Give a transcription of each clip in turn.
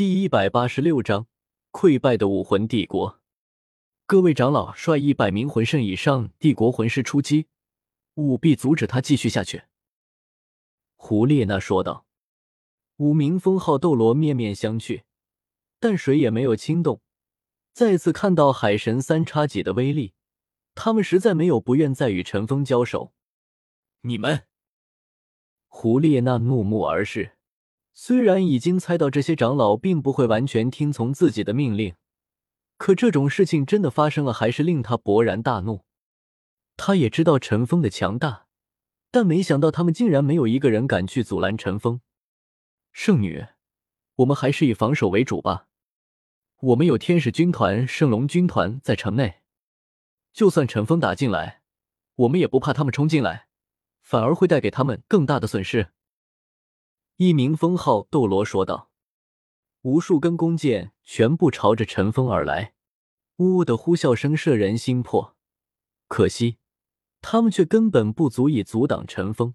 第一百八十六章溃败的武魂帝国。各位长老，率一百名魂圣以上帝国魂师出击，务必阻止他继续下去。”胡列娜说道。五名封号斗罗面面相觑，但谁也没有轻动。再次看到海神三叉戟的威力，他们实在没有不愿再与陈峰交手。你们，胡列娜怒目而视。虽然已经猜到这些长老并不会完全听从自己的命令，可这种事情真的发生了，还是令他勃然大怒。他也知道陈峰的强大，但没想到他们竟然没有一个人敢去阻拦陈峰。圣女，我们还是以防守为主吧。我们有天使军团、圣龙军团在城内，就算陈峰打进来，我们也不怕他们冲进来，反而会带给他们更大的损失。一名封号斗罗说道：“无数根弓箭全部朝着陈峰而来，呜呜的呼啸声摄人心魄。可惜，他们却根本不足以阻挡陈峰。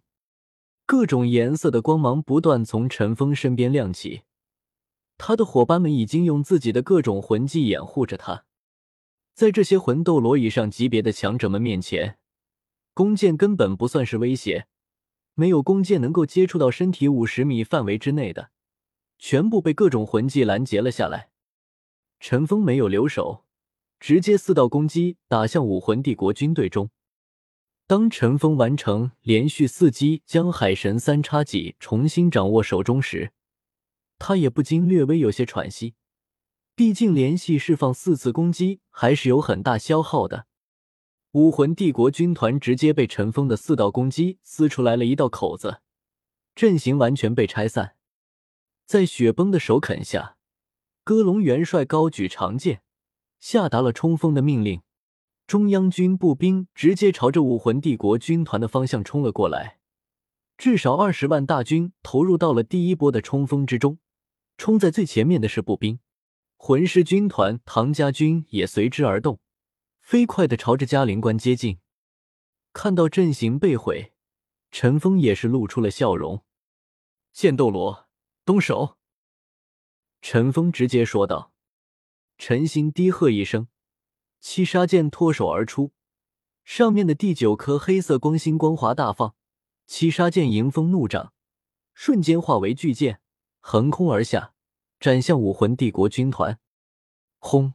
各种颜色的光芒不断从陈峰身边亮起，他的伙伴们已经用自己的各种魂技掩护着他。在这些魂斗罗以上级别的强者们面前，弓箭根本不算是威胁。”没有弓箭能够接触到身体五十米范围之内的，全部被各种魂技拦截了下来。陈峰没有留手，直接四道攻击打向武魂帝国军队中。当陈峰完成连续四击，将海神三叉戟重新掌握手中时，他也不禁略微有些喘息。毕竟连续释放四次攻击还是有很大消耗的。武魂帝国军团直接被陈峰的四道攻击撕出来了一道口子，阵型完全被拆散。在雪崩的首肯下，戈隆元帅高举长剑，下达了冲锋的命令。中央军步兵直接朝着武魂帝国军团的方向冲了过来，至少二十万大军投入到了第一波的冲锋之中。冲在最前面的是步兵，魂师军团唐家军也随之而动。飞快的朝着嘉陵关接近，看到阵型被毁，陈峰也是露出了笑容。剑斗罗，动手！陈峰直接说道。陈心低喝一声，七杀剑脱手而出，上面的第九颗黑色光星光华大放，七杀剑迎风怒涨，瞬间化为巨剑，横空而下，斩向武魂帝国军团。轰！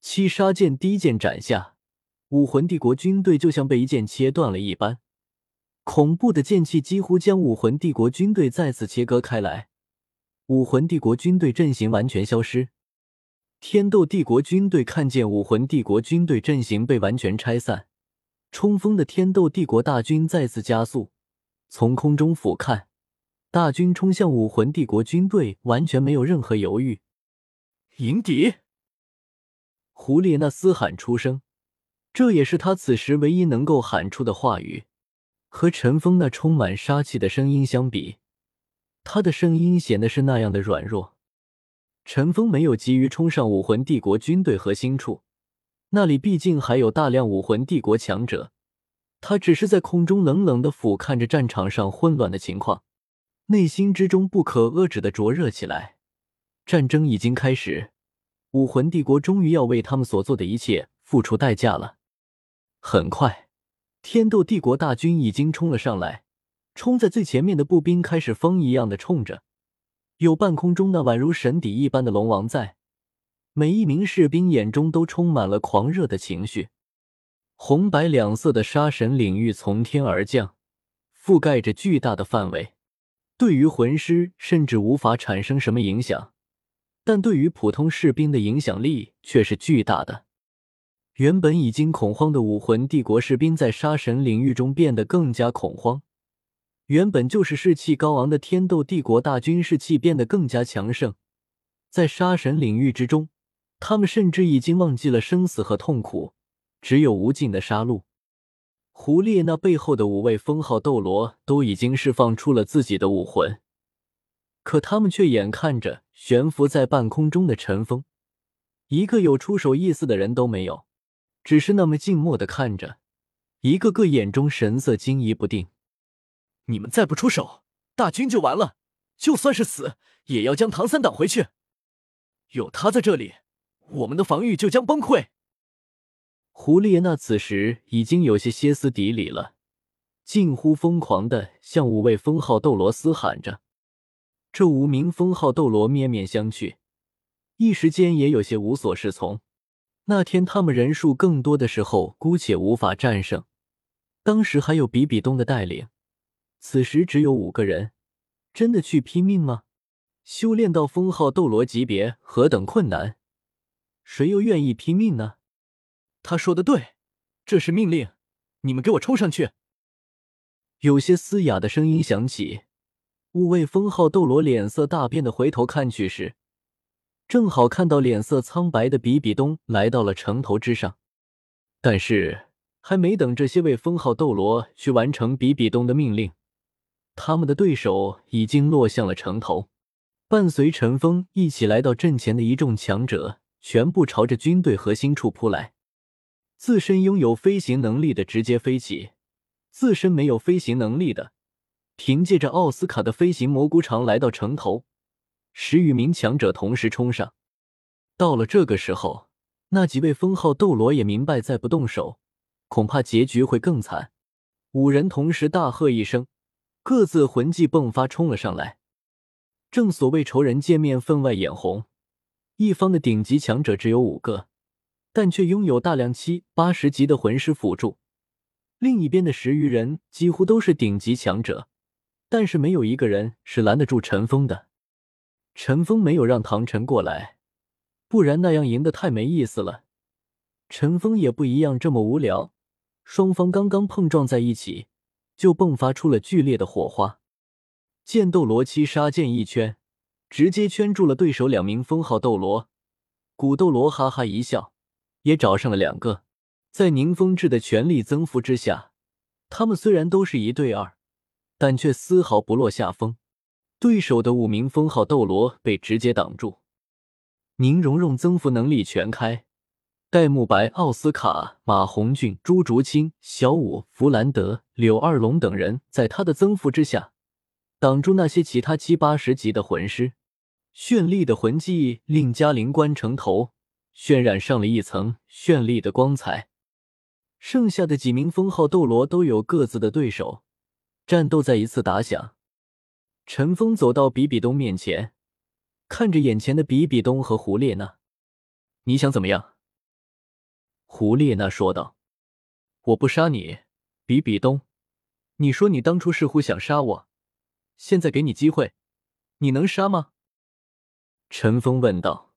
七杀剑第一剑斩下，武魂帝国军队就像被一剑切断了一般，恐怖的剑气几乎将武魂帝国军队再次切割开来。武魂帝国军队阵型完全消失。天斗帝国军队看见武魂帝国军队阵型被完全拆散，冲锋的天斗帝国大军再次加速，从空中俯瞰，大军冲向武魂帝国军队，完全没有任何犹豫，迎敌。胡列娜嘶喊出声，这也是他此时唯一能够喊出的话语。和陈峰那充满杀气的声音相比，他的声音显得是那样的软弱。陈峰没有急于冲上武魂帝国军队核心处，那里毕竟还有大量武魂帝国强者。他只是在空中冷冷的俯瞰着战场上混乱的情况，内心之中不可遏制的灼热起来。战争已经开始。武魂帝国终于要为他们所做的一切付出代价了。很快，天斗帝国大军已经冲了上来，冲在最前面的步兵开始风一样的冲着。有半空中那宛如神邸一般的龙王在，每一名士兵眼中都充满了狂热的情绪。红白两色的杀神领域从天而降，覆盖着巨大的范围，对于魂师甚至无法产生什么影响。但对于普通士兵的影响力却是巨大的。原本已经恐慌的武魂帝国士兵在杀神领域中变得更加恐慌。原本就是士气高昂的天斗帝国大军士气变得更加强盛。在杀神领域之中，他们甚至已经忘记了生死和痛苦，只有无尽的杀戮。胡列那背后的五位封号斗罗都已经释放出了自己的武魂。可他们却眼看着悬浮在半空中的尘封，一个有出手意思的人都没有，只是那么静默的看着，一个个眼中神色惊疑不定。你们再不出手，大军就完了，就算是死，也要将唐三挡回去。有他在这里，我们的防御就将崩溃。胡列娜此时已经有些歇斯底里了，近乎疯狂的向五位封号斗罗嘶喊着。这五名封号斗罗面面相觑，一时间也有些无所适从。那天他们人数更多的时候，姑且无法战胜。当时还有比比东的带领，此时只有五个人，真的去拼命吗？修炼到封号斗罗级别何等困难，谁又愿意拼命呢？他说的对，这是命令，你们给我冲上去！有些嘶哑的声音响起。五位封号斗罗脸色大变的回头看去时，正好看到脸色苍白的比比东来到了城头之上。但是还没等这些位封号斗罗去完成比比东的命令，他们的对手已经落向了城头。伴随陈峰一起来到阵前的一众强者，全部朝着军队核心处扑来。自身拥有飞行能力的直接飞起，自身没有飞行能力的。凭借着奥斯卡的飞行蘑菇肠来到城头，十余名强者同时冲上。到了这个时候，那几位封号斗罗也明白，再不动手，恐怕结局会更惨。五人同时大喝一声，各自魂技迸发，冲了上来。正所谓仇人见面分外眼红，一方的顶级强者只有五个，但却拥有大量七八十级的魂师辅助；另一边的十余人几乎都是顶级强者。但是没有一个人是拦得住陈峰的。陈峰没有让唐晨过来，不然那样赢得太没意思了。陈峰也不一样这么无聊。双方刚刚碰撞在一起，就迸发出了剧烈的火花。剑斗罗七杀剑一圈，直接圈住了对手两名封号斗罗。古斗罗哈哈一笑，也找上了两个。在宁风致的全力增幅之下，他们虽然都是一对二。但却丝毫不落下风，对手的五名封号斗罗被直接挡住。宁荣荣增幅能力全开，戴沐白、奥斯卡、马红俊、朱竹清、小舞、弗兰德、柳二龙等人在他的增幅之下，挡住那些其他七八十级的魂师。绚丽的魂技令嘉陵关城头渲染上了一层绚丽的光彩。剩下的几名封号斗罗都有各自的对手。战斗再一次打响，陈峰走到比比东面前，看着眼前的比比东和胡列娜：“你想怎么样？”胡列娜说道：“我不杀你，比比东。你说你当初似乎想杀我，现在给你机会，你能杀吗？”陈峰问道。